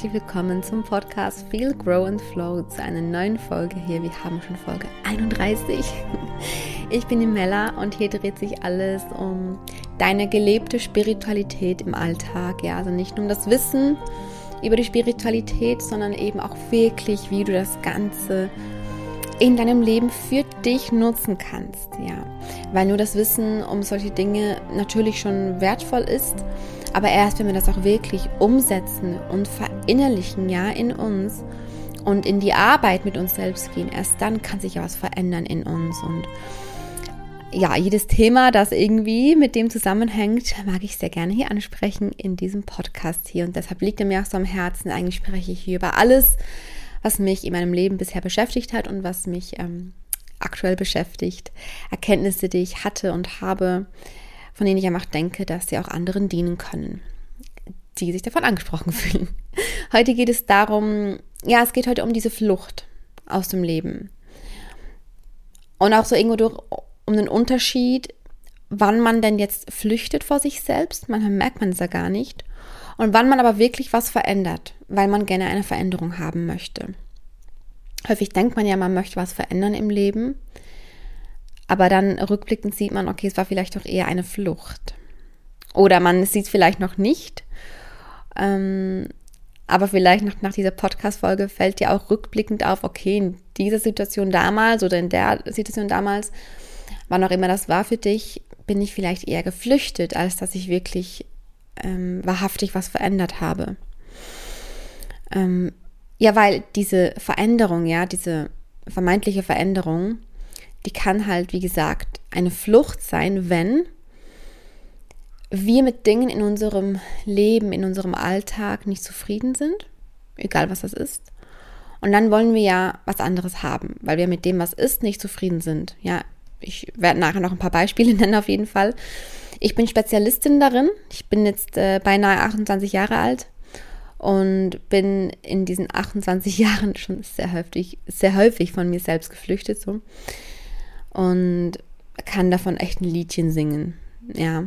herzlich willkommen zum Podcast Feel, Grow and Flow zu einer neuen Folge hier. Wir haben schon Folge 31. Ich bin die Mella und hier dreht sich alles um deine gelebte Spiritualität im Alltag. Ja, also nicht nur um das Wissen über die Spiritualität, sondern eben auch wirklich, wie du das Ganze in deinem Leben für dich nutzen kannst. Ja, weil nur das Wissen um solche Dinge natürlich schon wertvoll ist aber erst, wenn wir das auch wirklich umsetzen und verinnerlichen, ja, in uns und in die Arbeit mit uns selbst gehen, erst dann kann sich ja was verändern in uns. Und ja, jedes Thema, das irgendwie mit dem zusammenhängt, mag ich sehr gerne hier ansprechen in diesem Podcast hier. Und deshalb liegt er mir auch so am Herzen. Eigentlich spreche ich hier über alles, was mich in meinem Leben bisher beschäftigt hat und was mich ähm, aktuell beschäftigt. Erkenntnisse, die ich hatte und habe, von denen ich einfach denke, dass sie auch anderen dienen können, die sich davon angesprochen fühlen. Heute geht es darum, ja, es geht heute um diese Flucht aus dem Leben. Und auch so irgendwo durch, um den Unterschied, wann man denn jetzt flüchtet vor sich selbst, manchmal merkt man es ja gar nicht, und wann man aber wirklich was verändert, weil man gerne eine Veränderung haben möchte. Häufig denkt man ja, man möchte was verändern im Leben, aber dann rückblickend sieht man, okay, es war vielleicht doch eher eine Flucht. Oder man sieht es vielleicht noch nicht. Ähm, aber vielleicht nach, nach dieser Podcast-Folge fällt dir auch rückblickend auf, okay, in dieser Situation damals oder in der Situation damals, wann auch immer das war für dich, bin ich vielleicht eher geflüchtet, als dass ich wirklich ähm, wahrhaftig was verändert habe. Ähm, ja, weil diese Veränderung, ja, diese vermeintliche Veränderung, die kann halt, wie gesagt, eine Flucht sein, wenn wir mit Dingen in unserem Leben, in unserem Alltag nicht zufrieden sind, egal was das ist. Und dann wollen wir ja was anderes haben, weil wir mit dem, was ist, nicht zufrieden sind. Ja, ich werde nachher noch ein paar Beispiele nennen auf jeden Fall. Ich bin Spezialistin darin. Ich bin jetzt äh, beinahe 28 Jahre alt und bin in diesen 28 Jahren schon sehr häufig, sehr häufig von mir selbst geflüchtet. So und kann davon echt ein Liedchen singen. Ja.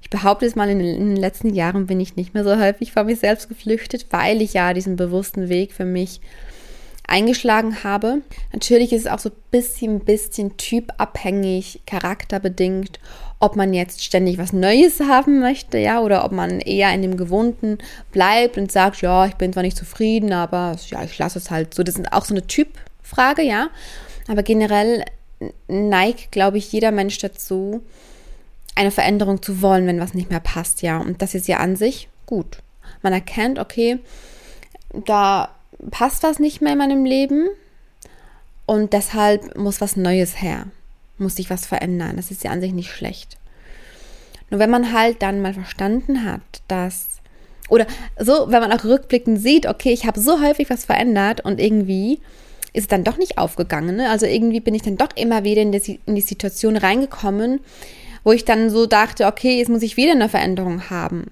Ich behaupte es mal, in den letzten Jahren bin ich nicht mehr so häufig vor mir selbst geflüchtet, weil ich ja diesen bewussten Weg für mich eingeschlagen habe. Natürlich ist es auch so ein bisschen, bisschen typabhängig, charakterbedingt, ob man jetzt ständig was Neues haben möchte, ja, oder ob man eher in dem Gewohnten bleibt und sagt, ja, ich bin zwar nicht zufrieden, aber ja, ich lasse es halt so. Das ist auch so eine Typfrage, ja. Aber generell neigt, glaube ich, jeder Mensch dazu, eine Veränderung zu wollen, wenn was nicht mehr passt, ja. Und das ist ja an sich gut. Man erkennt, okay, da passt was nicht mehr in meinem Leben und deshalb muss was Neues her, muss sich was verändern. Das ist ja an sich nicht schlecht. Nur wenn man halt dann mal verstanden hat, dass oder so, wenn man auch rückblickend sieht, okay, ich habe so häufig was verändert und irgendwie ist dann doch nicht aufgegangen. Ne? Also irgendwie bin ich dann doch immer wieder in die, in die Situation reingekommen, wo ich dann so dachte, okay, jetzt muss ich wieder eine Veränderung haben.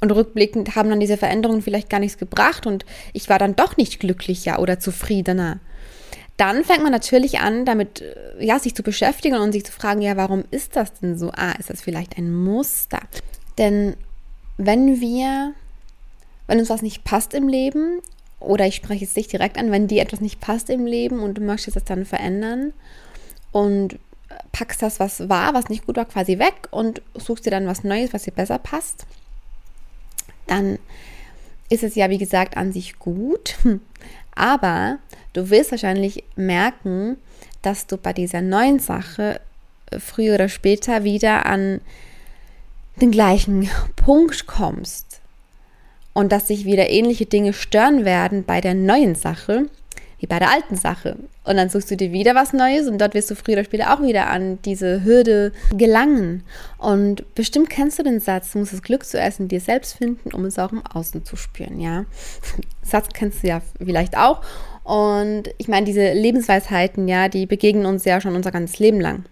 Und rückblickend haben dann diese Veränderungen vielleicht gar nichts gebracht und ich war dann doch nicht glücklicher oder zufriedener. Dann fängt man natürlich an, damit äh, ja, sich zu beschäftigen und sich zu fragen, ja, warum ist das denn so? Ah, ist das vielleicht ein Muster? Denn wenn wir, wenn uns was nicht passt im Leben oder ich spreche es dich direkt an, wenn dir etwas nicht passt im Leben und du möchtest das dann verändern und packst das, was war, was nicht gut war, quasi weg und suchst dir dann was Neues, was dir besser passt, dann ist es ja, wie gesagt, an sich gut. Aber du wirst wahrscheinlich merken, dass du bei dieser neuen Sache früher oder später wieder an den gleichen Punkt kommst und dass sich wieder ähnliche Dinge stören werden bei der neuen Sache wie bei der alten Sache. Und dann suchst du dir wieder was Neues und dort wirst du früher oder später auch wieder an diese Hürde gelangen. Und bestimmt kennst du den Satz, du musst das Glück zuerst in dir selbst finden, um es auch im Außen zu spüren, ja. Satz kennst du ja vielleicht auch. Und ich meine, diese Lebensweisheiten, ja, die begegnen uns ja schon unser ganzes Leben lang.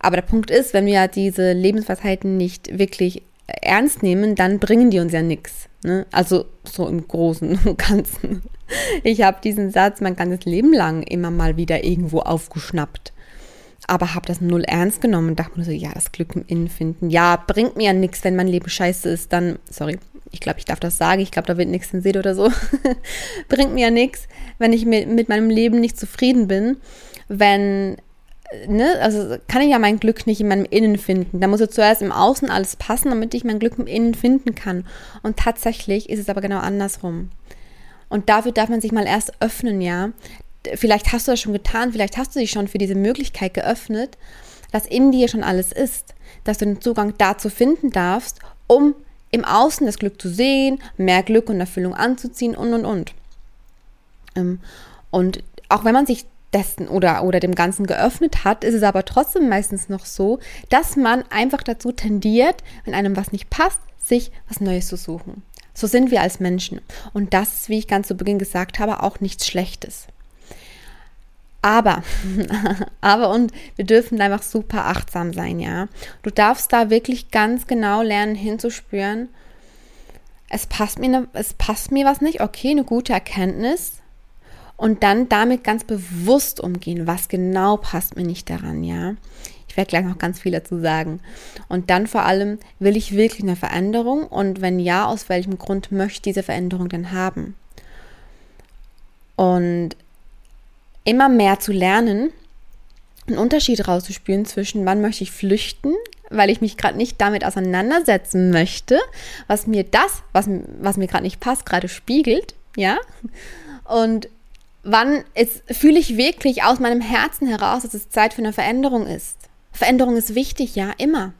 Aber der Punkt ist, wenn wir diese Lebensweisheiten nicht wirklich ernst nehmen, dann bringen die uns ja nichts. Ne? Also so im Großen und Ganzen. Ich habe diesen Satz mein ganzes Leben lang immer mal wieder irgendwo aufgeschnappt. Aber habe das null ernst genommen und dachte mir so, ja, das Glück im Innen finden. Ja, bringt mir ja nichts, wenn mein Leben scheiße ist, dann, sorry, ich glaube, ich darf das sagen, ich glaube, da wird nichts Seele oder so, bringt mir ja nichts, wenn ich mit, mit meinem Leben nicht zufrieden bin, wenn, ne, also kann ich ja mein Glück nicht in meinem Innen finden. Da muss ja zuerst im Außen alles passen, damit ich mein Glück im Innen finden kann. Und tatsächlich ist es aber genau andersrum. Und dafür darf man sich mal erst öffnen, ja. Vielleicht hast du das schon getan, vielleicht hast du dich schon für diese Möglichkeit geöffnet, dass in dir schon alles ist, dass du den Zugang dazu finden darfst, um im Außen das Glück zu sehen, mehr Glück und Erfüllung anzuziehen und und und. Ähm, und auch wenn man sich dessen oder, oder dem Ganzen geöffnet hat, ist es aber trotzdem meistens noch so, dass man einfach dazu tendiert, wenn einem was nicht passt, sich was Neues zu suchen. So sind wir als Menschen. Und das ist, wie ich ganz zu Beginn gesagt habe, auch nichts Schlechtes. Aber, aber und wir dürfen einfach super achtsam sein, ja. Du darfst da wirklich ganz genau lernen hinzuspüren. Es passt mir, ne, es passt mir was nicht. Okay, eine gute Erkenntnis. Und dann damit ganz bewusst umgehen, was genau passt mir nicht daran, ja. Ich werde gleich noch ganz viel dazu sagen. Und dann vor allem, will ich wirklich eine Veränderung? Und wenn ja, aus welchem Grund möchte ich diese Veränderung denn haben? Und immer mehr zu lernen, einen Unterschied rauszuspüren zwischen, wann möchte ich flüchten, weil ich mich gerade nicht damit auseinandersetzen möchte, was mir das, was, was mir gerade nicht passt, gerade spiegelt, ja, und wann fühle ich wirklich aus meinem Herzen heraus, dass es Zeit für eine Veränderung ist. Veränderung ist wichtig, ja, immer.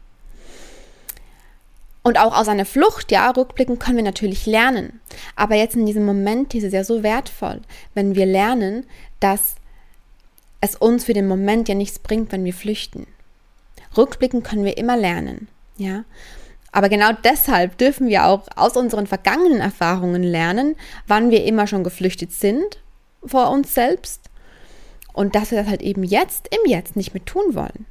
Und auch aus einer Flucht, ja, rückblicken können wir natürlich lernen. Aber jetzt in diesem Moment ist es ja so wertvoll, wenn wir lernen, dass es uns für den Moment ja nichts bringt, wenn wir flüchten. Rückblicken können wir immer lernen, ja. Aber genau deshalb dürfen wir auch aus unseren vergangenen Erfahrungen lernen, wann wir immer schon geflüchtet sind vor uns selbst und dass wir das halt eben jetzt im Jetzt nicht mehr tun wollen.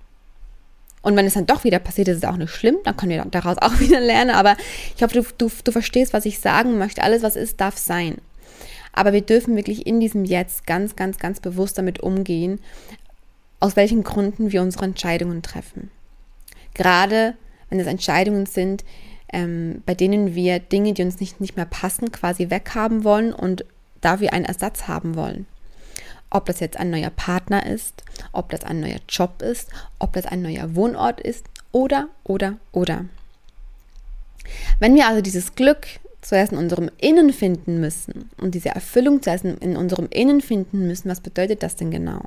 Und wenn es dann doch wieder passiert, ist es auch nicht schlimm, dann können wir daraus auch wieder lernen. Aber ich hoffe, du, du, du verstehst, was ich sagen möchte. Alles, was ist, darf sein. Aber wir dürfen wirklich in diesem Jetzt ganz, ganz, ganz bewusst damit umgehen, aus welchen Gründen wir unsere Entscheidungen treffen. Gerade wenn es Entscheidungen sind, ähm, bei denen wir Dinge, die uns nicht, nicht mehr passen, quasi weghaben wollen und dafür einen Ersatz haben wollen. Ob das jetzt ein neuer Partner ist, ob das ein neuer Job ist, ob das ein neuer Wohnort ist oder, oder, oder. Wenn wir also dieses Glück zuerst in unserem Innen finden müssen und diese Erfüllung zuerst in unserem Innen finden müssen, was bedeutet das denn genau?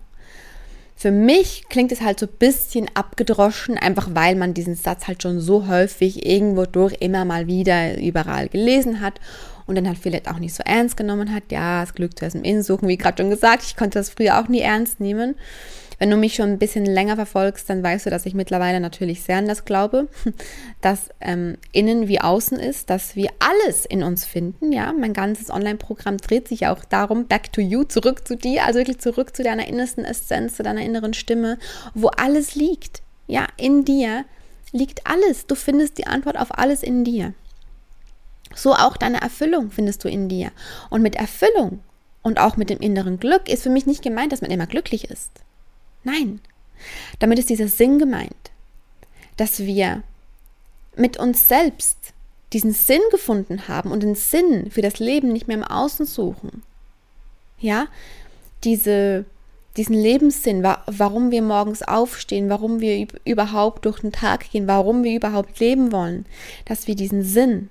Für mich klingt es halt so ein bisschen abgedroschen, einfach weil man diesen Satz halt schon so häufig irgendwo durch immer mal wieder überall gelesen hat und dann halt vielleicht auch nicht so ernst genommen hat. Ja, das Glück zuerst im Innen suchen, wie gerade schon gesagt. Ich konnte das früher auch nie ernst nehmen. Wenn du mich schon ein bisschen länger verfolgst, dann weißt du, dass ich mittlerweile natürlich sehr an das glaube, dass ähm, innen wie außen ist, dass wir alles in uns finden. Ja, mein ganzes Online-Programm dreht sich auch darum, back to you, zurück zu dir, also wirklich zurück zu deiner innersten Essenz, zu deiner inneren Stimme, wo alles liegt. Ja, in dir liegt alles. Du findest die Antwort auf alles in dir. So auch deine Erfüllung findest du in dir. Und mit Erfüllung und auch mit dem inneren Glück ist für mich nicht gemeint, dass man immer glücklich ist. Nein. Damit ist dieser Sinn gemeint, dass wir mit uns selbst diesen Sinn gefunden haben und den Sinn für das Leben nicht mehr im Außen suchen. Ja, diese, diesen Lebenssinn, warum wir morgens aufstehen, warum wir überhaupt durch den Tag gehen, warum wir überhaupt leben wollen, dass wir diesen Sinn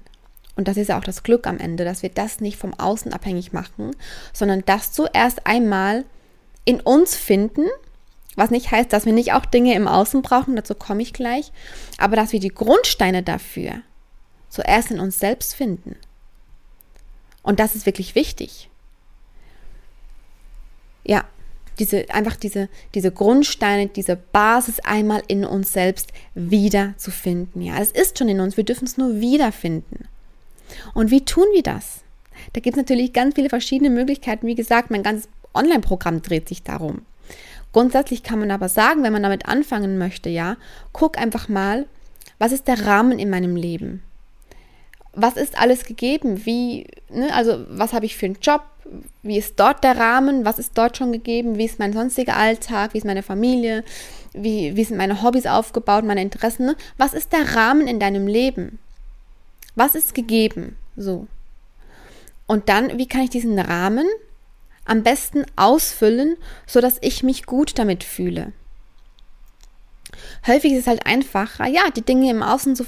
und das ist ja auch das Glück am Ende, dass wir das nicht vom Außen abhängig machen, sondern das zuerst einmal in uns finden, was nicht heißt, dass wir nicht auch Dinge im Außen brauchen, dazu komme ich gleich, aber dass wir die Grundsteine dafür zuerst in uns selbst finden. Und das ist wirklich wichtig. Ja, diese, einfach diese, diese Grundsteine, diese Basis einmal in uns selbst wieder zu finden. Ja, es ist schon in uns, wir dürfen es nur wiederfinden. Und wie tun wir das? Da gibt es natürlich ganz viele verschiedene Möglichkeiten. Wie gesagt, mein ganzes Online-Programm dreht sich darum. Grundsätzlich kann man aber sagen, wenn man damit anfangen möchte, ja, guck einfach mal, was ist der Rahmen in meinem Leben? Was ist alles gegeben? Wie, ne, also was habe ich für einen Job? Wie ist dort der Rahmen? Was ist dort schon gegeben? Wie ist mein sonstiger Alltag? Wie ist meine Familie? Wie, wie sind meine Hobbys aufgebaut, meine Interessen? Ne? Was ist der Rahmen in deinem Leben? Was ist gegeben? So. Und dann, wie kann ich diesen Rahmen am besten ausfüllen, sodass ich mich gut damit fühle? Häufig ist es halt einfacher, ja, die Dinge im Außen zu,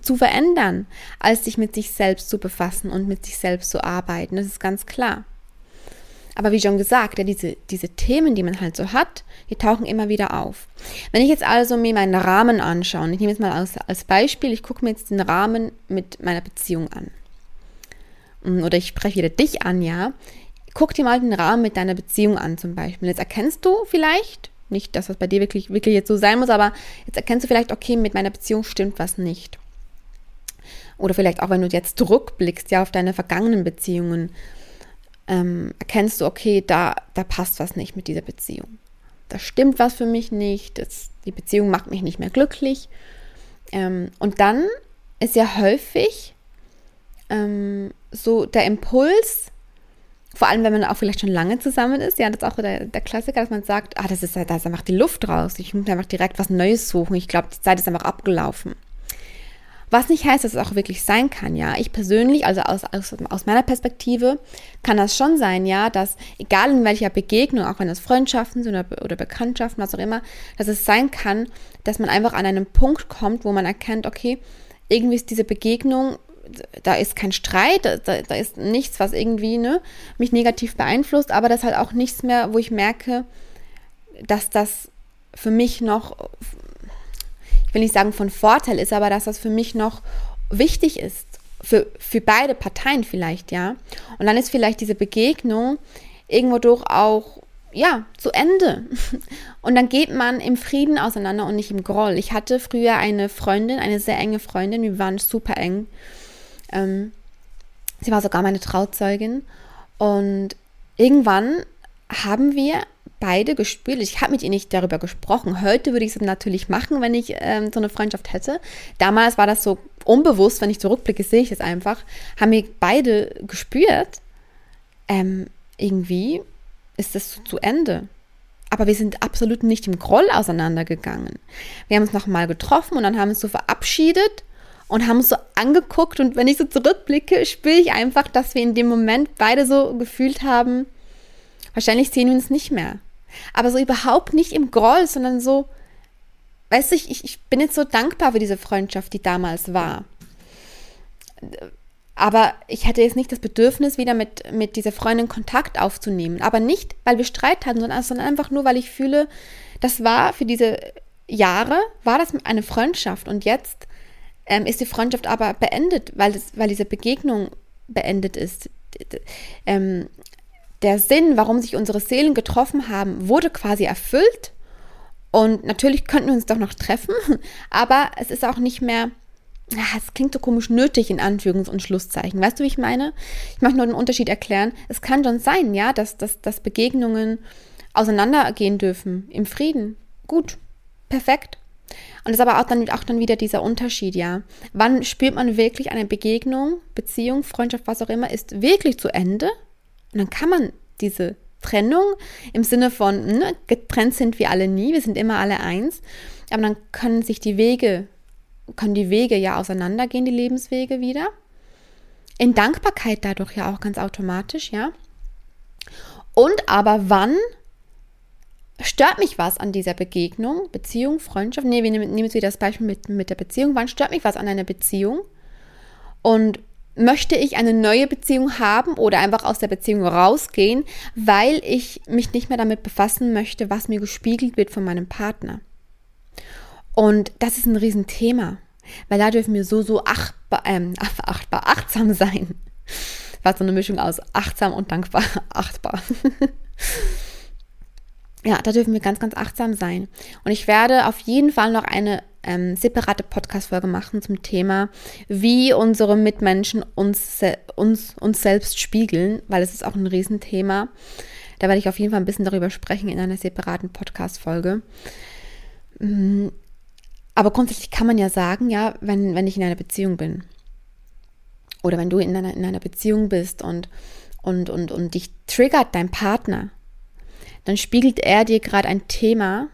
zu verändern, als sich mit sich selbst zu befassen und mit sich selbst zu arbeiten. Das ist ganz klar. Aber wie schon gesagt, ja, diese, diese Themen, die man halt so hat, die tauchen immer wieder auf. Wenn ich jetzt also mir meinen Rahmen anschaue, ich nehme jetzt mal als, als Beispiel, ich gucke mir jetzt den Rahmen mit meiner Beziehung an. Mm, oder ich spreche wieder dich an, ja. Guck dir mal den Rahmen mit deiner Beziehung an zum Beispiel. Jetzt erkennst du vielleicht, nicht, dass das bei dir wirklich, wirklich jetzt so sein muss, aber jetzt erkennst du vielleicht, okay, mit meiner Beziehung stimmt was nicht. Oder vielleicht auch, wenn du jetzt zurückblickst, ja, auf deine vergangenen Beziehungen ähm, erkennst du, okay, da, da passt was nicht mit dieser Beziehung. Da stimmt was für mich nicht, das, die Beziehung macht mich nicht mehr glücklich. Ähm, und dann ist ja häufig ähm, so der Impuls, vor allem wenn man auch vielleicht schon lange zusammen ist, ja, das ist auch der, der Klassiker, dass man sagt, ah, das ist, da ist einfach die Luft raus, ich muss einfach direkt was Neues suchen, ich glaube, die Zeit ist einfach abgelaufen. Was nicht heißt, dass es auch wirklich sein kann, ja. Ich persönlich, also aus, aus, aus meiner Perspektive, kann das schon sein, ja, dass egal in welcher Begegnung, auch wenn das Freundschaften sind oder, oder Bekanntschaften, was auch immer, dass es sein kann, dass man einfach an einen Punkt kommt, wo man erkennt, okay, irgendwie ist diese Begegnung, da ist kein Streit, da, da ist nichts, was irgendwie ne, mich negativ beeinflusst, aber das halt auch nichts mehr, wo ich merke, dass das für mich noch will nicht sagen von Vorteil ist, aber dass das für mich noch wichtig ist. Für, für beide Parteien vielleicht, ja. Und dann ist vielleicht diese Begegnung irgendwo durch auch, ja, zu Ende. Und dann geht man im Frieden auseinander und nicht im Groll. Ich hatte früher eine Freundin, eine sehr enge Freundin, wir waren super eng. Ähm, sie war sogar meine Trauzeugin. Und irgendwann haben wir beide gespürt. Ich habe mit ihr nicht darüber gesprochen. Heute würde ich es natürlich machen, wenn ich ähm, so eine Freundschaft hätte. Damals war das so unbewusst, wenn ich zurückblicke, sehe ich es einfach. Haben wir beide gespürt, ähm, irgendwie ist das zu Ende. Aber wir sind absolut nicht im Groll auseinandergegangen. Wir haben uns nochmal getroffen und dann haben wir uns so verabschiedet und haben uns so angeguckt. Und wenn ich so zurückblicke, spüre ich einfach, dass wir in dem Moment beide so gefühlt haben, wahrscheinlich sehen wir uns nicht mehr. Aber so überhaupt nicht im Groll, sondern so, weißt du, ich, ich bin jetzt so dankbar für diese Freundschaft, die damals war. Aber ich hatte jetzt nicht das Bedürfnis, wieder mit, mit dieser Freundin Kontakt aufzunehmen. Aber nicht, weil wir Streit hatten, sondern, sondern einfach nur, weil ich fühle, das war für diese Jahre, war das eine Freundschaft. Und jetzt ähm, ist die Freundschaft aber beendet, weil, das, weil diese Begegnung beendet ist. Ähm, der Sinn, warum sich unsere Seelen getroffen haben, wurde quasi erfüllt. Und natürlich könnten wir uns doch noch treffen, aber es ist auch nicht mehr, es klingt so komisch nötig in Anführungs- und Schlusszeichen. Weißt du, wie ich meine? Ich möchte nur den Unterschied erklären. Es kann schon sein, ja, dass, dass, dass Begegnungen auseinandergehen dürfen im Frieden. Gut, perfekt. Und das ist aber auch dann, auch dann wieder dieser Unterschied, ja. Wann spürt man wirklich eine Begegnung, Beziehung, Freundschaft, was auch immer, ist wirklich zu Ende? Und dann kann man diese Trennung im Sinne von, ne, getrennt sind wir alle nie, wir sind immer alle eins, aber dann können sich die Wege, können die Wege ja auseinandergehen, die Lebenswege wieder. In Dankbarkeit dadurch ja auch ganz automatisch, ja. Und aber wann stört mich was an dieser Begegnung, Beziehung, Freundschaft? Nee, wir nehmen jetzt wieder das Beispiel mit, mit der Beziehung. Wann stört mich was an einer Beziehung? Und möchte ich eine neue Beziehung haben oder einfach aus der Beziehung rausgehen, weil ich mich nicht mehr damit befassen möchte, was mir gespiegelt wird von meinem Partner. Und das ist ein Riesenthema, weil da dürfen wir so, so achtbar, ähm, achtbar, achtsam sein. War so eine Mischung aus achtsam und dankbar, achtbar. ja, da dürfen wir ganz, ganz achtsam sein. Und ich werde auf jeden Fall noch eine ähm, separate Podcast-Folge machen zum Thema, wie unsere Mitmenschen uns, uns, uns selbst spiegeln, weil es ist auch ein Riesenthema. Da werde ich auf jeden Fall ein bisschen darüber sprechen in einer separaten Podcast-Folge. Mm, aber grundsätzlich kann man ja sagen, ja, wenn, wenn ich in einer Beziehung bin oder wenn du in einer, in einer Beziehung bist und, und, und, und dich triggert dein Partner, dann spiegelt er dir gerade ein Thema,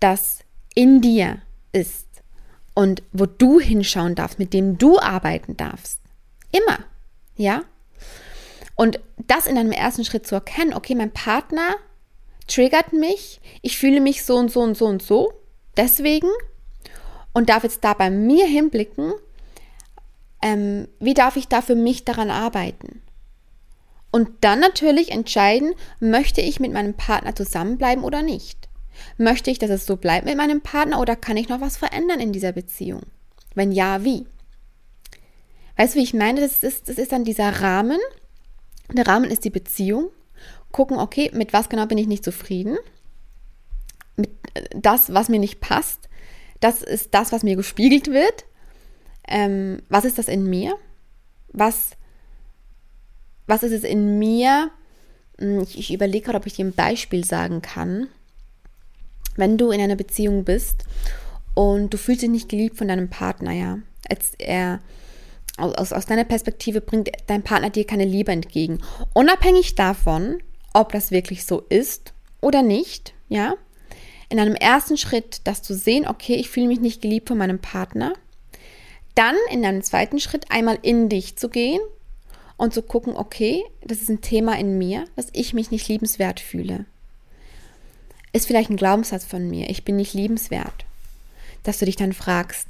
das in dir ist und wo du hinschauen darfst, mit dem du arbeiten darfst. Immer. Ja? Und das in einem ersten Schritt zu erkennen, okay, mein Partner triggert mich, ich fühle mich so und so und so und so, deswegen und darf jetzt da bei mir hinblicken, ähm, wie darf ich da für mich daran arbeiten? Und dann natürlich entscheiden, möchte ich mit meinem Partner zusammenbleiben oder nicht? Möchte ich, dass es so bleibt mit meinem Partner oder kann ich noch was verändern in dieser Beziehung? Wenn ja, wie? Weißt du, wie ich meine? Das ist, das ist dann dieser Rahmen. Der Rahmen ist die Beziehung. Gucken, okay, mit was genau bin ich nicht zufrieden? Mit äh, das, was mir nicht passt. Das ist das, was mir gespiegelt wird. Ähm, was ist das in mir? Was, was ist es in mir? Hm, ich, ich überlege gerade, ob ich dir ein Beispiel sagen kann. Wenn du in einer Beziehung bist und du fühlst dich nicht geliebt von deinem Partner, ja, als er aus, aus deiner Perspektive bringt dein Partner dir keine Liebe entgegen. Unabhängig davon, ob das wirklich so ist oder nicht, ja, in einem ersten Schritt, das zu sehen, okay, ich fühle mich nicht geliebt von meinem Partner, dann in einem zweiten Schritt einmal in dich zu gehen und zu gucken, okay, das ist ein Thema in mir, dass ich mich nicht liebenswert fühle. Ist vielleicht ein Glaubenssatz von mir, ich bin nicht liebenswert. Dass du dich dann fragst,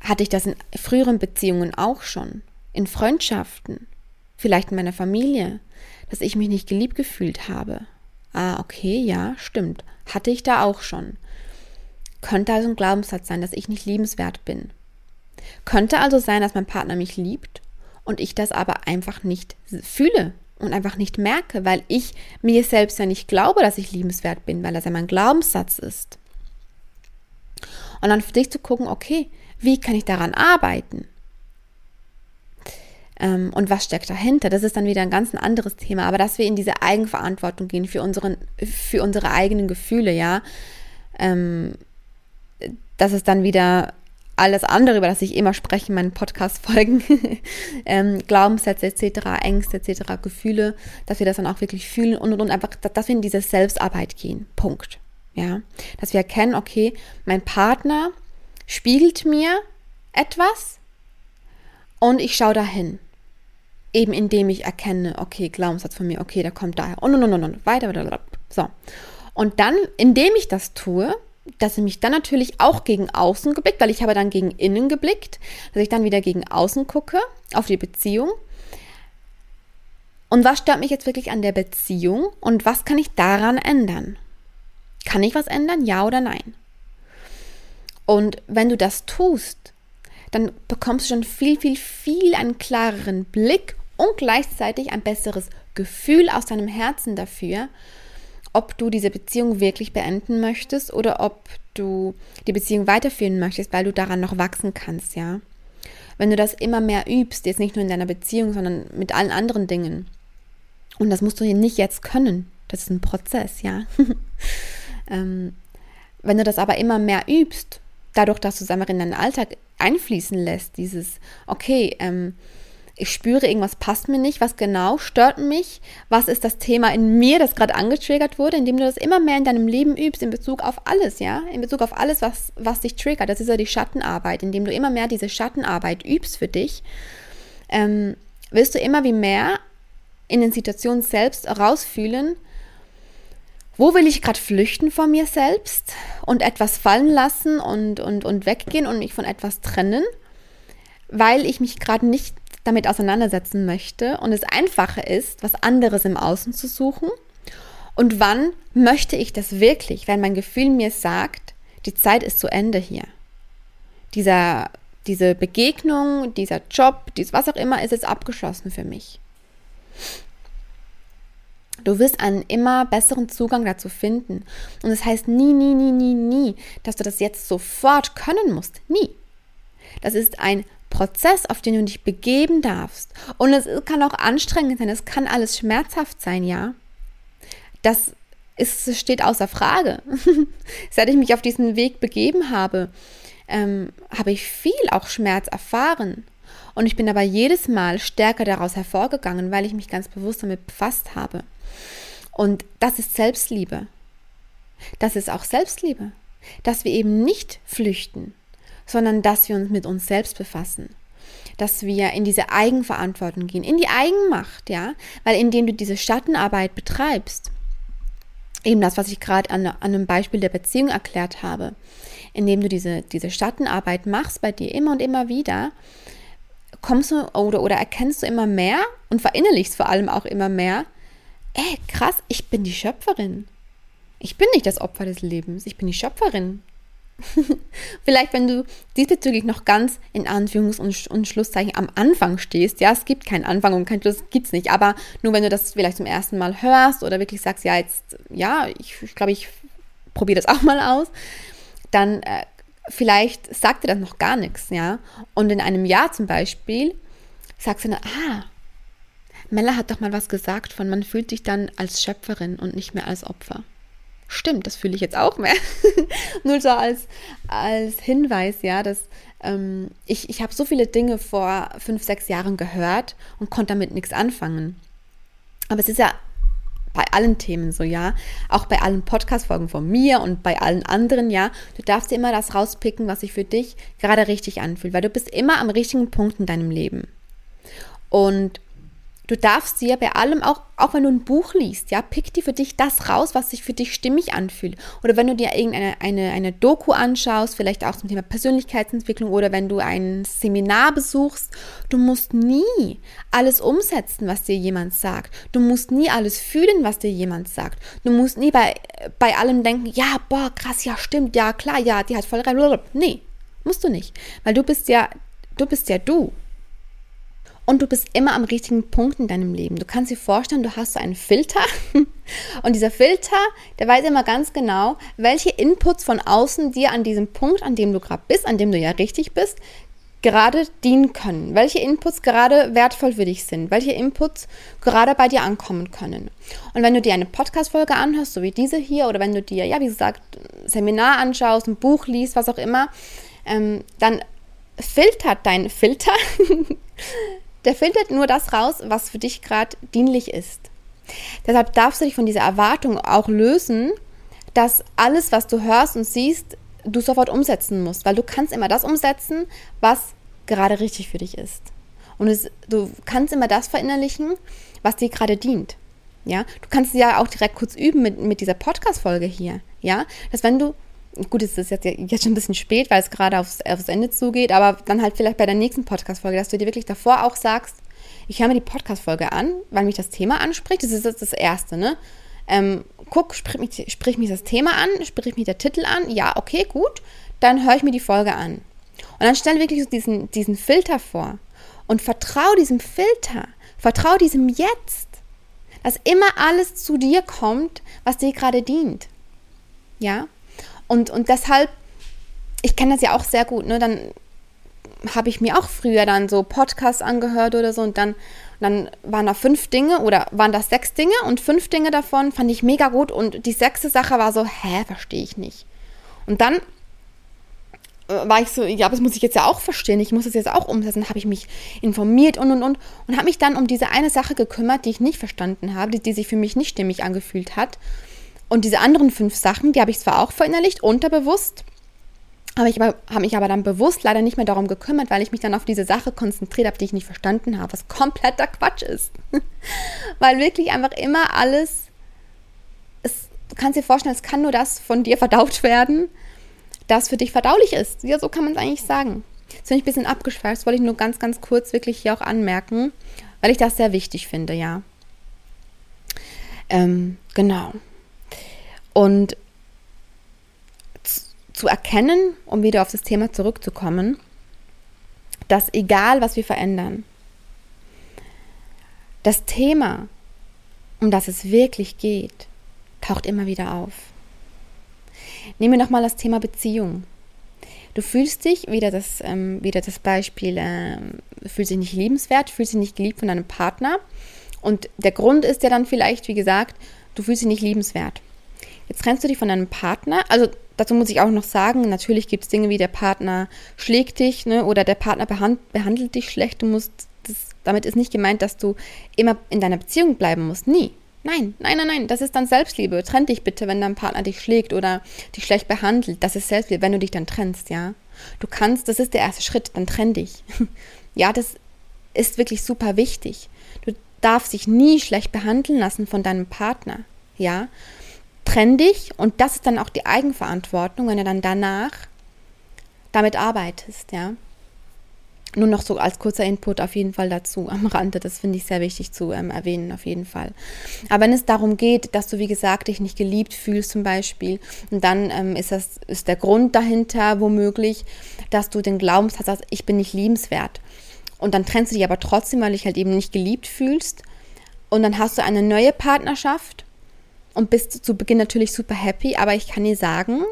hatte ich das in früheren Beziehungen auch schon, in Freundschaften, vielleicht in meiner Familie, dass ich mich nicht geliebt gefühlt habe. Ah, okay, ja, stimmt. Hatte ich da auch schon. Könnte also ein Glaubenssatz sein, dass ich nicht liebenswert bin. Könnte also sein, dass mein Partner mich liebt und ich das aber einfach nicht fühle und einfach nicht merke, weil ich mir selbst ja nicht glaube, dass ich liebenswert bin, weil das ja mein Glaubenssatz ist. Und dann für dich zu gucken, okay, wie kann ich daran arbeiten? Ähm, und was steckt dahinter? Das ist dann wieder ein ganz anderes Thema, aber dass wir in diese Eigenverantwortung gehen für, unseren, für unsere eigenen Gefühle, ja. Ähm, das ist dann wieder alles andere, über das ich immer spreche in meinen Podcast-Folgen, ähm, Glaubenssätze etc., Ängste etc., Gefühle, dass wir das dann auch wirklich fühlen und, und, und einfach, dass wir in diese Selbstarbeit gehen. Punkt. Ja, dass wir erkennen, okay, mein Partner spiegelt mir etwas und ich schaue dahin. Eben indem ich erkenne, okay, Glaubenssatz von mir, okay, der kommt daher und und und und weiter, weiter, so. Und dann, indem ich das tue, dass ich mich dann natürlich auch gegen außen geblickt, weil ich habe dann gegen innen geblickt, dass ich dann wieder gegen außen gucke, auf die Beziehung. Und was stört mich jetzt wirklich an der Beziehung und was kann ich daran ändern? Kann ich was ändern? Ja oder nein? Und wenn du das tust, dann bekommst du schon viel, viel, viel einen klareren Blick und gleichzeitig ein besseres Gefühl aus deinem Herzen dafür, ob du diese Beziehung wirklich beenden möchtest oder ob du die Beziehung weiterführen möchtest, weil du daran noch wachsen kannst, ja. Wenn du das immer mehr übst, jetzt nicht nur in deiner Beziehung, sondern mit allen anderen Dingen. Und das musst du nicht jetzt können. Das ist ein Prozess, ja. ähm, wenn du das aber immer mehr übst, dadurch, dass du es einfach in deinen Alltag einfließen lässt, dieses, okay, ähm, ich spüre, irgendwas passt mir nicht, was genau stört mich, was ist das Thema in mir, das gerade angetriggert wurde, indem du das immer mehr in deinem Leben übst, in Bezug auf alles, ja, in Bezug auf alles, was, was dich triggert. Das ist ja die Schattenarbeit, indem du immer mehr diese Schattenarbeit übst für dich, ähm, wirst du immer wie mehr in den Situationen selbst herausfühlen, wo will ich gerade flüchten von mir selbst und etwas fallen lassen und, und, und weggehen und mich von etwas trennen, weil ich mich gerade nicht damit auseinandersetzen möchte und es einfacher ist, was anderes im Außen zu suchen? Und wann möchte ich das wirklich, wenn mein Gefühl mir sagt, die Zeit ist zu Ende hier? Dieser, diese Begegnung, dieser Job, dies was auch immer, ist jetzt abgeschlossen für mich. Du wirst einen immer besseren Zugang dazu finden. Und das heißt nie, nie, nie, nie, nie, dass du das jetzt sofort können musst. Nie. Das ist ein Prozess, auf den du dich begeben darfst. Und es kann auch anstrengend sein, es kann alles schmerzhaft sein, ja. Das ist, steht außer Frage. Seit ich mich auf diesen Weg begeben habe, ähm, habe ich viel auch Schmerz erfahren. Und ich bin aber jedes Mal stärker daraus hervorgegangen, weil ich mich ganz bewusst damit befasst habe. Und das ist Selbstliebe. Das ist auch Selbstliebe. Dass wir eben nicht flüchten, sondern dass wir uns mit uns selbst befassen. dass wir in diese Eigenverantwortung gehen, in die Eigenmacht, ja, weil indem du diese Schattenarbeit betreibst, eben das, was ich gerade an, an einem Beispiel der Beziehung erklärt habe, indem du diese, diese Schattenarbeit machst bei dir immer und immer wieder, kommst du oder, oder erkennst du immer mehr und verinnerlichst vor allem auch immer mehr, ey, krass, ich bin die Schöpferin. Ich bin nicht das Opfer des Lebens, ich bin die Schöpferin. Vielleicht, wenn du diesbezüglich noch ganz in Anführungs- und, und, Schlusszeichen am Anfang stehst, ja, es gibt keinen Anfang und kein Schluss, gibt es nicht, aber nur wenn du das vielleicht zum ersten Mal hörst oder wirklich sagst, ja, jetzt, ja, ich, ich glaube, ich probiere das auch mal aus, dann äh, vielleicht sagt dir das noch gar nichts, ja. Und in einem Jahr zum Beispiel sagst du dann, ah, Mella hat doch mal was gesagt von, man fühlt sich dann als Schöpferin und nicht mehr als Opfer. Stimmt, das fühle ich jetzt auch mehr. Nur so als, als Hinweis, ja, dass ähm, ich, ich habe so viele Dinge vor fünf, sechs Jahren gehört und konnte damit nichts anfangen. Aber es ist ja bei allen Themen so, ja. Auch bei allen Podcast-Folgen von mir und bei allen anderen, ja. Du darfst dir immer das rauspicken, was sich für dich gerade richtig anfühlt, weil du bist immer am richtigen Punkt in deinem Leben. Und Du darfst dir bei allem, auch, auch wenn du ein Buch liest, ja, pick dir für dich das raus, was sich für dich stimmig anfühlt. Oder wenn du dir irgendeine eine, eine Doku anschaust, vielleicht auch zum Thema Persönlichkeitsentwicklung oder wenn du ein Seminar besuchst, du musst nie alles umsetzen, was dir jemand sagt. Du musst nie alles fühlen, was dir jemand sagt. Du musst nie bei, bei allem denken, ja, boah, krass, ja, stimmt, ja, klar, ja, die hat voll rein. Nee, musst du nicht. Weil du bist ja, du bist ja du und du bist immer am richtigen Punkt in deinem Leben. Du kannst dir vorstellen, du hast so einen Filter und dieser Filter, der weiß immer ganz genau, welche Inputs von außen dir an diesem Punkt, an dem du gerade bist, an dem du ja richtig bist, gerade dienen können, welche Inputs gerade wertvoll für dich sind, welche Inputs gerade bei dir ankommen können. Und wenn du dir eine Podcast-Folge anhörst, so wie diese hier, oder wenn du dir, ja, wie gesagt, ein Seminar anschaust, ein Buch liest, was auch immer, ähm, dann filtert dein Filter Der filtert nur das raus, was für dich gerade dienlich ist. Deshalb darfst du dich von dieser Erwartung auch lösen, dass alles, was du hörst und siehst, du sofort umsetzen musst, weil du kannst immer das umsetzen, was gerade richtig für dich ist. Und es, du kannst immer das verinnerlichen, was dir gerade dient. Ja, du kannst es ja auch direkt kurz üben mit, mit dieser Podcast-Folge hier. Ja, dass wenn du gut, es ist jetzt, jetzt schon ein bisschen spät, weil es gerade aufs, aufs Ende zugeht, aber dann halt vielleicht bei der nächsten Podcast-Folge, dass du dir wirklich davor auch sagst, ich höre mir die Podcast-Folge an, weil mich das Thema anspricht. Das ist jetzt das Erste, ne? Ähm, guck, sprich mich, sprich mich das Thema an, sprich mich der Titel an. Ja, okay, gut. Dann höre ich mir die Folge an. Und dann stell wirklich so diesen, diesen Filter vor. Und vertrau diesem Filter. Vertrau diesem Jetzt. Dass immer alles zu dir kommt, was dir gerade dient. Ja? Und, und deshalb, ich kenne das ja auch sehr gut, ne? Dann habe ich mir auch früher dann so Podcasts angehört oder so und dann, dann waren da fünf Dinge oder waren das sechs Dinge und fünf Dinge davon fand ich mega gut und die sechste Sache war so, hä, verstehe ich nicht. Und dann äh, war ich so, ja, das muss ich jetzt ja auch verstehen, ich muss das jetzt auch umsetzen, habe ich mich informiert und und und und habe mich dann um diese eine Sache gekümmert, die ich nicht verstanden habe, die, die sich für mich nicht stimmig angefühlt hat und diese anderen fünf Sachen, die habe ich zwar auch verinnerlicht, unterbewusst, aber ich habe mich aber dann bewusst leider nicht mehr darum gekümmert, weil ich mich dann auf diese Sache konzentriert habe, die ich nicht verstanden habe, was kompletter Quatsch ist. weil wirklich einfach immer alles, es, du kannst dir vorstellen, es kann nur das von dir verdaut werden, das für dich verdaulich ist. Ja, so kann man es eigentlich sagen. Jetzt bin ich ein bisschen abgeschweift, das wollte ich nur ganz, ganz kurz wirklich hier auch anmerken, weil ich das sehr wichtig finde, ja. Ähm, genau. Und zu erkennen, um wieder auf das Thema zurückzukommen, dass egal, was wir verändern, das Thema, um das es wirklich geht, taucht immer wieder auf. Nehmen wir nochmal das Thema Beziehung. Du fühlst dich, wieder das, ähm, wieder das Beispiel, äh, fühlst dich nicht liebenswert, fühlst dich nicht geliebt von deinem Partner. Und der Grund ist ja dann vielleicht, wie gesagt, du fühlst dich nicht liebenswert. Jetzt trennst du dich von deinem Partner. Also dazu muss ich auch noch sagen, natürlich gibt es Dinge wie der Partner schlägt dich ne, oder der Partner behand, behandelt dich schlecht. Du musst, das, damit ist nicht gemeint, dass du immer in deiner Beziehung bleiben musst. Nie. Nein, nein, nein, nein, das ist dann Selbstliebe. Trenn dich bitte, wenn dein Partner dich schlägt oder dich schlecht behandelt. Das ist Selbstliebe, wenn du dich dann trennst, ja. Du kannst, das ist der erste Schritt, dann trenn dich. Ja, das ist wirklich super wichtig. Du darfst dich nie schlecht behandeln lassen von deinem Partner. Ja, trenn dich und das ist dann auch die Eigenverantwortung, wenn du dann danach damit arbeitest. Ja, nur noch so als kurzer Input auf jeden Fall dazu am Rande. Das finde ich sehr wichtig zu ähm, erwähnen, auf jeden Fall. Aber wenn es darum geht, dass du, wie gesagt, dich nicht geliebt fühlst zum Beispiel, und dann ähm, ist das ist der Grund dahinter womöglich, dass du den Glaubenssatz hast, ich bin nicht liebenswert. Und dann trennst du dich aber trotzdem, weil du dich halt eben nicht geliebt fühlst. Und dann hast du eine neue Partnerschaft und bist zu Beginn natürlich super happy. Aber ich kann dir sagen,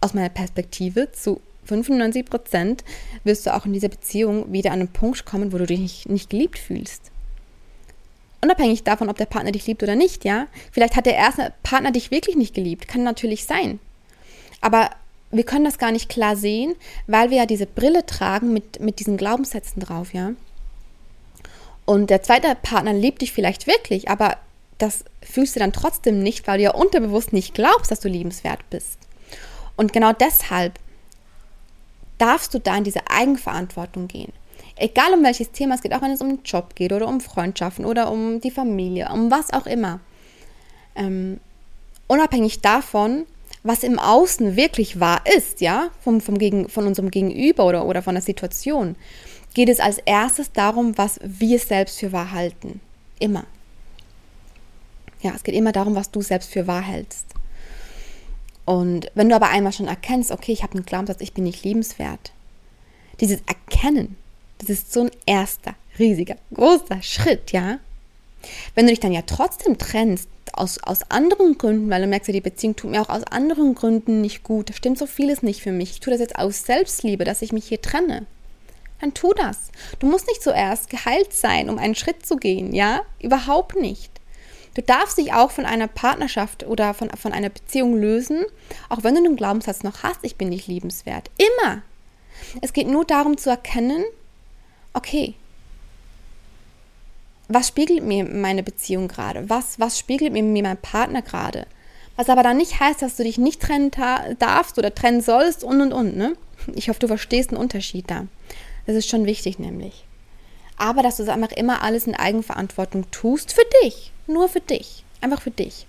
aus meiner Perspektive, zu 95 Prozent wirst du auch in dieser Beziehung wieder an einen Punkt kommen, wo du dich nicht, nicht geliebt fühlst. Unabhängig davon, ob der Partner dich liebt oder nicht, ja. Vielleicht hat der erste Partner dich wirklich nicht geliebt, kann natürlich sein. Aber wir können das gar nicht klar sehen, weil wir ja diese Brille tragen mit, mit diesen Glaubenssätzen drauf, ja. Und der zweite Partner liebt dich vielleicht wirklich, aber das fühlst du dann trotzdem nicht, weil du ja unterbewusst nicht glaubst, dass du liebenswert bist. Und genau deshalb darfst du da in diese Eigenverantwortung gehen. Egal um welches Thema es geht, auch wenn es um den Job geht oder um Freundschaften oder um die Familie, um was auch immer. Ähm, unabhängig davon, was im Außen wirklich wahr ist, ja, vom, vom Gegen, von unserem Gegenüber oder, oder von der Situation, geht es als erstes darum, was wir selbst für wahr halten. Immer. Ja, es geht immer darum, was du selbst für wahr hältst. Und wenn du aber einmal schon erkennst, okay, ich habe einen Glaubenssatz, ich bin nicht liebenswert, dieses Erkennen, das ist so ein erster, riesiger, großer Schritt, ja. Wenn du dich dann ja trotzdem trennst, aus, aus anderen Gründen, weil du merkst ja, die Beziehung tut mir auch aus anderen Gründen nicht gut, da stimmt so vieles nicht für mich, ich tue das jetzt aus Selbstliebe, dass ich mich hier trenne, dann tu das. Du musst nicht zuerst geheilt sein, um einen Schritt zu gehen, ja? Überhaupt nicht. Du darfst dich auch von einer Partnerschaft oder von, von einer Beziehung lösen, auch wenn du den Glaubenssatz noch hast, ich bin nicht liebenswert. Immer. Es geht nur darum zu erkennen, okay, was spiegelt mir meine Beziehung gerade? Was, was spiegelt mir, mir mein Partner gerade? Was aber dann nicht heißt, dass du dich nicht trennen darfst oder trennen sollst und und und. Ne? Ich hoffe, du verstehst den Unterschied da. Das ist schon wichtig, nämlich. Aber dass du es einfach immer alles in Eigenverantwortung tust für dich. Nur für dich. Einfach für dich.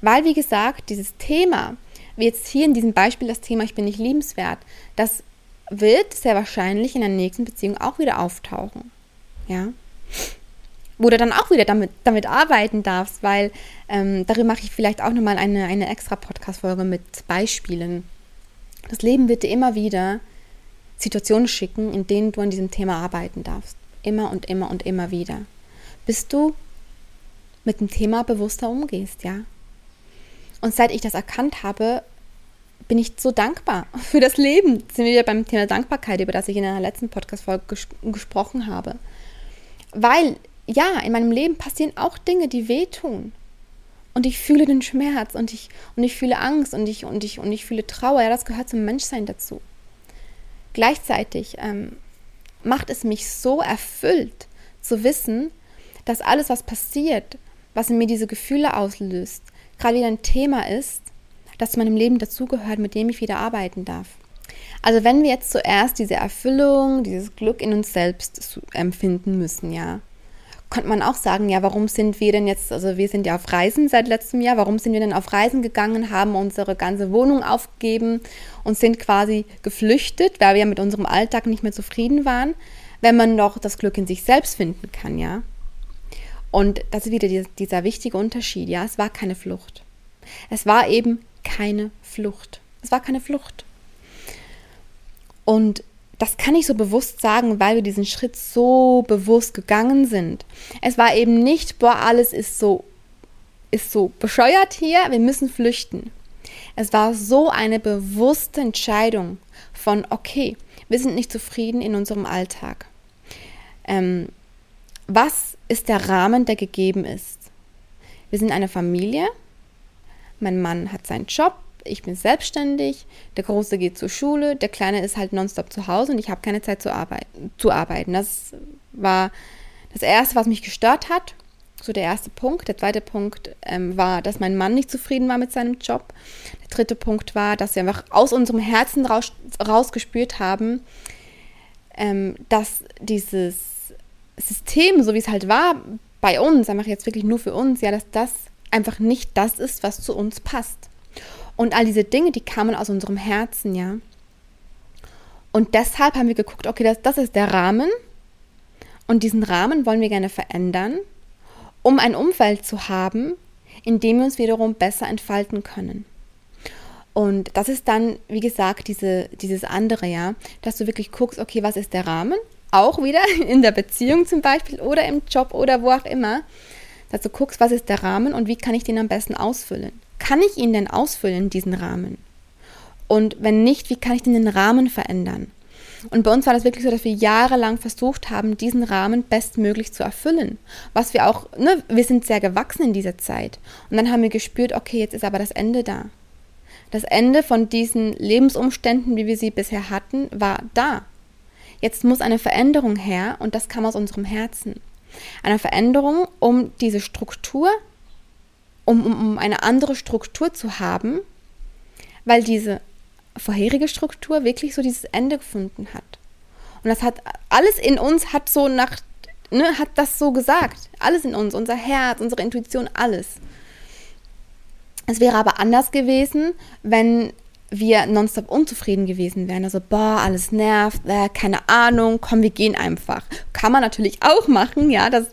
Weil, wie gesagt, dieses Thema, wie jetzt hier in diesem Beispiel das Thema, ich bin nicht liebenswert, das wird sehr wahrscheinlich in der nächsten Beziehung auch wieder auftauchen. Ja. Wo du dann auch wieder damit, damit arbeiten darfst, weil ähm, darüber mache ich vielleicht auch nochmal eine, eine extra Podcast-Folge mit Beispielen. Das Leben wird dir immer wieder Situationen schicken, in denen du an diesem Thema arbeiten darfst. Immer und immer und immer wieder. Bis du mit dem Thema bewusster umgehst, ja. Und seit ich das erkannt habe, bin ich so dankbar für das Leben. Jetzt sind wir wieder beim Thema Dankbarkeit, über das ich in einer letzten Podcast-Folge ges gesprochen habe. Weil, ja, in meinem Leben passieren auch Dinge, die wehtun. Und ich fühle den Schmerz und ich, und ich fühle Angst und ich, und, ich, und ich fühle Trauer. Ja, das gehört zum Menschsein dazu. Gleichzeitig ähm, macht es mich so erfüllt zu wissen, dass alles, was passiert, was in mir diese Gefühle auslöst, gerade wieder ein Thema ist, das zu meinem Leben dazugehört, mit dem ich wieder arbeiten darf. Also wenn wir jetzt zuerst diese Erfüllung, dieses Glück in uns selbst empfinden müssen, ja, könnte man auch sagen, ja, warum sind wir denn jetzt, also wir sind ja auf Reisen seit letztem Jahr, warum sind wir denn auf Reisen gegangen, haben unsere ganze Wohnung aufgegeben und sind quasi geflüchtet, weil wir mit unserem Alltag nicht mehr zufrieden waren, wenn man doch das Glück in sich selbst finden kann, ja. Und das ist wieder dieser wichtige Unterschied. Ja, es war keine Flucht. Es war eben keine Flucht. Es war keine Flucht. Und das kann ich so bewusst sagen, weil wir diesen Schritt so bewusst gegangen sind. Es war eben nicht, boah, alles ist so, ist so bescheuert hier, wir müssen flüchten. Es war so eine bewusste Entscheidung von, okay, wir sind nicht zufrieden in unserem Alltag. Ähm, was ist der Rahmen, der gegeben ist? Wir sind eine Familie. Mein Mann hat seinen Job. Ich bin selbstständig. Der Große geht zur Schule. Der Kleine ist halt nonstop zu Hause und ich habe keine Zeit zu arbeiten, zu arbeiten. Das war das Erste, was mich gestört hat. So der erste Punkt. Der zweite Punkt ähm, war, dass mein Mann nicht zufrieden war mit seinem Job. Der dritte Punkt war, dass wir einfach aus unserem Herzen raus, rausgespürt haben, ähm, dass dieses System, so wie es halt war bei uns, einfach jetzt wirklich nur für uns, ja, dass das einfach nicht das ist, was zu uns passt. Und all diese Dinge, die kamen aus unserem Herzen, ja. Und deshalb haben wir geguckt, okay, das, das ist der Rahmen. Und diesen Rahmen wollen wir gerne verändern, um ein Umfeld zu haben, in dem wir uns wiederum besser entfalten können. Und das ist dann, wie gesagt, diese, dieses andere, ja, dass du wirklich guckst, okay, was ist der Rahmen? Auch wieder in der Beziehung zum Beispiel oder im Job oder wo auch immer, dass du guckst, was ist der Rahmen und wie kann ich den am besten ausfüllen? Kann ich ihn denn ausfüllen, diesen Rahmen? Und wenn nicht, wie kann ich denn den Rahmen verändern? Und bei uns war das wirklich so, dass wir jahrelang versucht haben, diesen Rahmen bestmöglich zu erfüllen. Was wir auch, ne, wir sind sehr gewachsen in dieser Zeit. Und dann haben wir gespürt, okay, jetzt ist aber das Ende da. Das Ende von diesen Lebensumständen, wie wir sie bisher hatten, war da. Jetzt muss eine Veränderung her und das kam aus unserem Herzen. Eine Veränderung, um diese Struktur, um, um, um eine andere Struktur zu haben, weil diese vorherige Struktur wirklich so dieses Ende gefunden hat. Und das hat alles in uns hat so nach, ne, hat das so gesagt. Alles in uns, unser Herz, unsere Intuition, alles. Es wäre aber anders gewesen, wenn wir nonstop unzufrieden gewesen wären. Also, boah, alles nervt, äh, keine Ahnung, komm, wir gehen einfach. Kann man natürlich auch machen, ja, das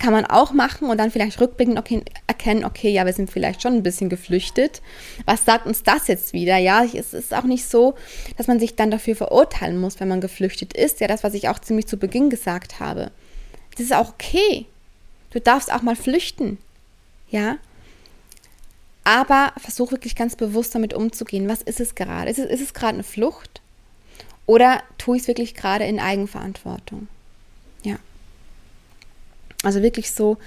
kann man auch machen und dann vielleicht rückblickend okay, erkennen, okay, ja, wir sind vielleicht schon ein bisschen geflüchtet. Was sagt uns das jetzt wieder? Ja, es ist auch nicht so, dass man sich dann dafür verurteilen muss, wenn man geflüchtet ist. Ja, das, was ich auch ziemlich zu Beginn gesagt habe. Das ist auch okay. Du darfst auch mal flüchten. Ja. Aber versuch wirklich ganz bewusst damit umzugehen. Was ist es gerade? Ist es, ist es gerade eine Flucht? Oder tue ich es wirklich gerade in Eigenverantwortung? Also wirklich so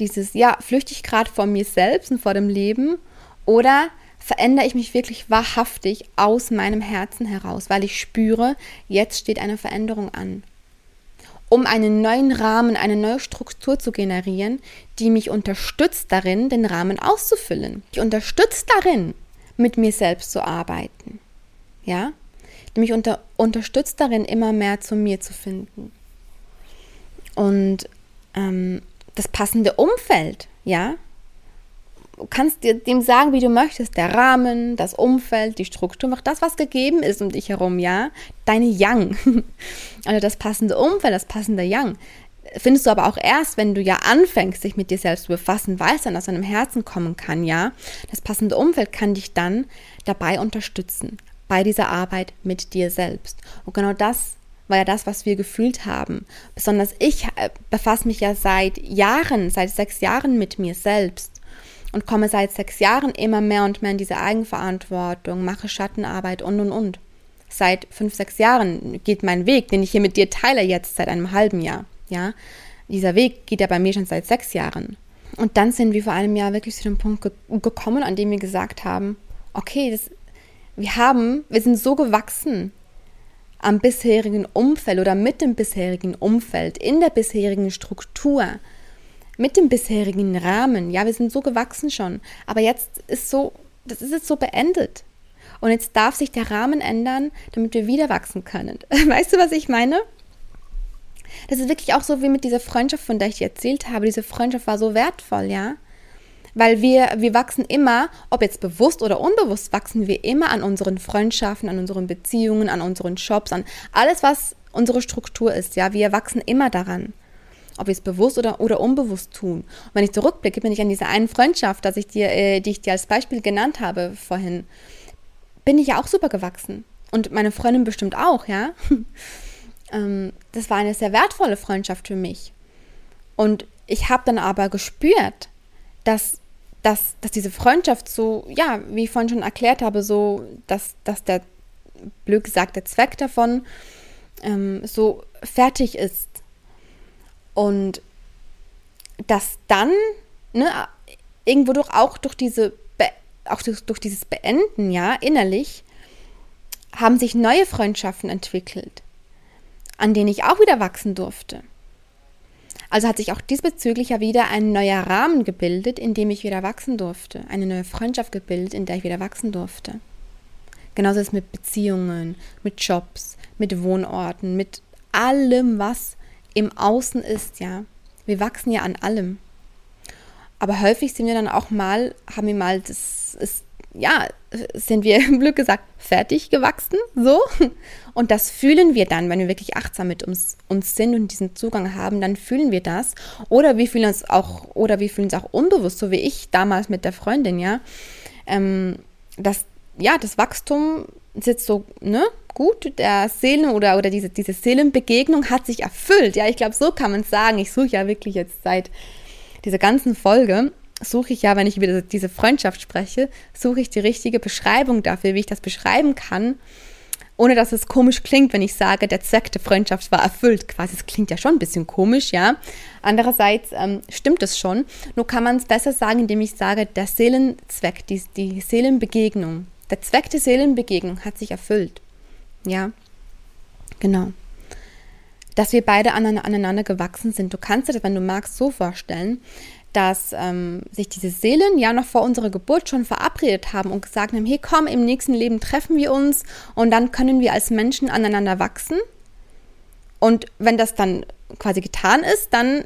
dieses, ja, flüchte ich gerade vor mir selbst und vor dem Leben oder verändere ich mich wirklich wahrhaftig aus meinem Herzen heraus, weil ich spüre, jetzt steht eine Veränderung an. Um einen neuen Rahmen, eine neue Struktur zu generieren, die mich unterstützt darin, den Rahmen auszufüllen. Ich unterstützt darin, mit mir selbst zu arbeiten. Ja? Die mich unter, unterstützt darin, immer mehr zu mir zu finden. Und ähm, das passende Umfeld, ja. Du kannst dir dem sagen, wie du möchtest, der Rahmen, das Umfeld, die Struktur, mach das, was gegeben ist um dich herum, ja. Deine Yang. also das passende Umfeld, das passende Yang. Findest du aber auch erst, wenn du ja anfängst, dich mit dir selbst zu befassen, weißt dann aus deinem Herzen kommen kann, ja. Das passende Umfeld kann dich dann dabei unterstützen, bei dieser Arbeit mit dir selbst. Und genau das war ja das, was wir gefühlt haben. Besonders ich äh, befasse mich ja seit Jahren, seit sechs Jahren mit mir selbst und komme seit sechs Jahren immer mehr und mehr in diese Eigenverantwortung, mache Schattenarbeit und und und. Seit fünf, sechs Jahren geht mein Weg, den ich hier mit dir teile, jetzt seit einem halben Jahr. Ja, dieser Weg geht ja bei mir schon seit sechs Jahren. Und dann sind wir vor einem Jahr wirklich zu dem Punkt ge gekommen, an dem wir gesagt haben, okay, das, wir haben, wir sind so gewachsen, am bisherigen Umfeld oder mit dem bisherigen Umfeld, in der bisherigen Struktur, mit dem bisherigen Rahmen. Ja, wir sind so gewachsen schon, aber jetzt ist so, das ist jetzt so beendet. Und jetzt darf sich der Rahmen ändern, damit wir wieder wachsen können. Weißt du, was ich meine? Das ist wirklich auch so wie mit dieser Freundschaft, von der ich dir erzählt habe. Diese Freundschaft war so wertvoll, ja. Weil wir, wir wachsen immer, ob jetzt bewusst oder unbewusst, wachsen wir immer an unseren Freundschaften, an unseren Beziehungen, an unseren Shops, an alles, was unsere Struktur ist. Ja, wir wachsen immer daran. Ob wir es bewusst oder, oder unbewusst tun. Und wenn ich zurückblicke, bin ich an dieser einen Freundschaft, dass ich dir, äh, die ich dir als Beispiel genannt habe vorhin, bin ich ja auch super gewachsen. Und meine Freundin bestimmt auch, ja. ähm, das war eine sehr wertvolle Freundschaft für mich. Und ich habe dann aber gespürt, dass dass, dass diese Freundschaft so, ja, wie ich vorhin schon erklärt habe, so, dass, dass der, blöd gesagt, der Zweck davon ähm, so fertig ist. Und dass dann, ne, irgendwo doch auch durch diese, Be auch durch, durch dieses Beenden, ja, innerlich, haben sich neue Freundschaften entwickelt, an denen ich auch wieder wachsen durfte. Also hat sich auch diesbezüglich ja wieder ein neuer Rahmen gebildet, in dem ich wieder wachsen durfte. Eine neue Freundschaft gebildet, in der ich wieder wachsen durfte. Genauso ist es mit Beziehungen, mit Jobs, mit Wohnorten, mit allem, was im Außen ist, ja. Wir wachsen ja an allem. Aber häufig sind wir dann auch mal, haben wir mal, das ist, ja, sind wir, im Glück gesagt, fertig gewachsen, so. Und das fühlen wir dann, wenn wir wirklich achtsam mit uns, uns sind und diesen Zugang haben, dann fühlen wir das. Oder wir fühlen uns auch, oder wir fühlen es auch unbewusst, so wie ich damals mit der Freundin, ja. Ähm, das, ja, das Wachstum sitzt so, ne, gut, der Seelen oder, oder diese, diese Seelenbegegnung hat sich erfüllt. Ja, ich glaube, so kann man es sagen. Ich suche ja wirklich jetzt seit dieser ganzen Folge, suche ich ja, wenn ich über diese Freundschaft spreche, suche ich die richtige Beschreibung dafür, wie ich das beschreiben kann, ohne dass es komisch klingt, wenn ich sage, der Zweck der Freundschaft war erfüllt. Quasi, es klingt ja schon ein bisschen komisch, ja. Andererseits ähm, stimmt es schon. Nur kann man es besser sagen, indem ich sage, der Seelenzweck, die, die Seelenbegegnung, der Zweck der Seelenbegegnung hat sich erfüllt. Ja, genau. Dass wir beide aneinander gewachsen sind. Du kannst dir das, wenn du magst, so vorstellen, dass ähm, sich diese Seelen ja noch vor unserer Geburt schon verabredet haben und gesagt haben, hey komm, im nächsten Leben treffen wir uns und dann können wir als Menschen aneinander wachsen. Und wenn das dann quasi getan ist, dann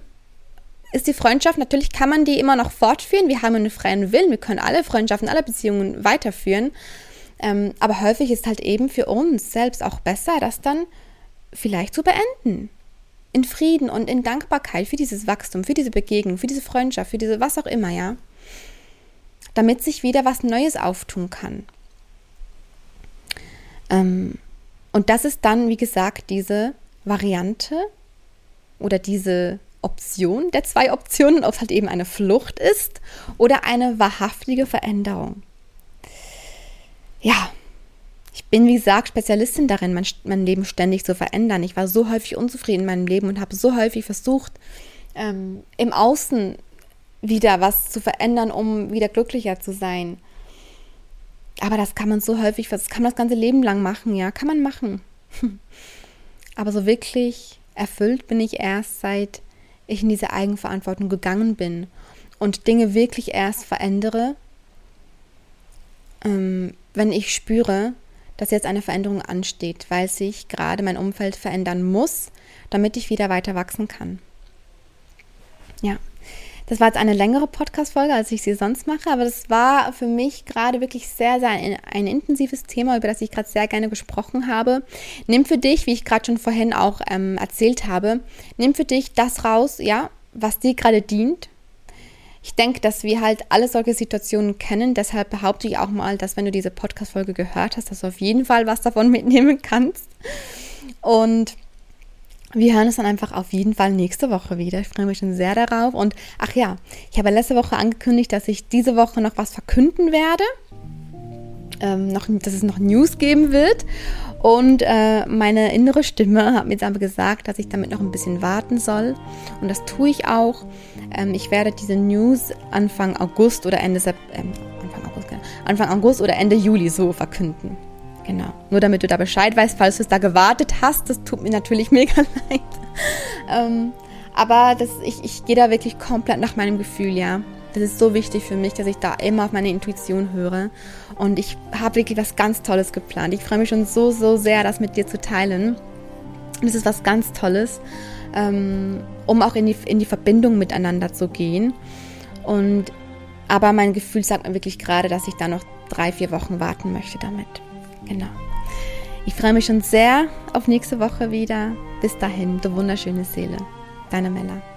ist die Freundschaft, natürlich kann man die immer noch fortführen. Wir haben einen freien Willen, wir können alle Freundschaften, alle Beziehungen weiterführen. Ähm, aber häufig ist halt eben für uns selbst auch besser, das dann vielleicht zu beenden. In Frieden und in Dankbarkeit für dieses Wachstum, für diese Begegnung, für diese Freundschaft, für diese was auch immer, ja. Damit sich wieder was Neues auftun kann. Ähm, und das ist dann, wie gesagt, diese Variante oder diese Option der zwei Optionen, ob es halt eben eine Flucht ist oder eine wahrhaftige Veränderung ja, ich bin, wie gesagt, Spezialistin darin, mein, mein, Leben ständig zu verändern. Ich war so häufig unzufrieden in meinem Leben und habe so häufig versucht, ähm, im Außen wieder was zu verändern, um wieder glücklicher zu sein. Aber das kann man so häufig, das kann man das ganze Leben lang machen, ja, kann man machen. Aber so wirklich erfüllt bin ich erst, seit ich in diese Eigenverantwortung gegangen bin und Dinge wirklich erst verändere, ähm, wenn ich spüre, dass jetzt eine Veränderung ansteht, weil sich gerade mein Umfeld verändern muss, damit ich wieder weiter wachsen kann. Ja, das war jetzt eine längere Podcast-Folge, als ich sie sonst mache, aber das war für mich gerade wirklich sehr, sehr ein, ein intensives Thema, über das ich gerade sehr gerne gesprochen habe. Nimm für dich, wie ich gerade schon vorhin auch ähm, erzählt habe, nimm für dich das raus, ja, was dir gerade dient, ich denke, dass wir halt alle solche Situationen kennen. Deshalb behaupte ich auch mal, dass wenn du diese Podcast-Folge gehört hast, dass du auf jeden Fall was davon mitnehmen kannst. Und wir hören uns dann einfach auf jeden Fall nächste Woche wieder. Ich freue mich schon sehr darauf. Und ach ja, ich habe letzte Woche angekündigt, dass ich diese Woche noch was verkünden werde. Ähm, noch, dass es noch News geben wird. Und äh, meine innere Stimme hat mir jetzt aber gesagt, dass ich damit noch ein bisschen warten soll. Und das tue ich auch. Ähm, ich werde diese News Anfang August oder Ende September, äh, Anfang August, genau, Anfang August oder Ende Juli so verkünden. Genau. Nur damit du da Bescheid weißt, falls du es da gewartet hast, das tut mir natürlich mega leid. ähm, aber das, ich, ich gehe da wirklich komplett nach meinem Gefühl, ja. Das ist so wichtig für mich, dass ich da immer auf meine Intuition höre. Und ich habe wirklich was ganz Tolles geplant. Ich freue mich schon so, so sehr, das mit dir zu teilen. Es ist was ganz Tolles, ähm, um auch in die, in die Verbindung miteinander zu gehen. Und aber mein Gefühl sagt mir wirklich gerade, dass ich da noch drei, vier Wochen warten möchte damit. Genau. Ich freue mich schon sehr auf nächste Woche wieder. Bis dahin, du wunderschöne Seele. Deine Mella.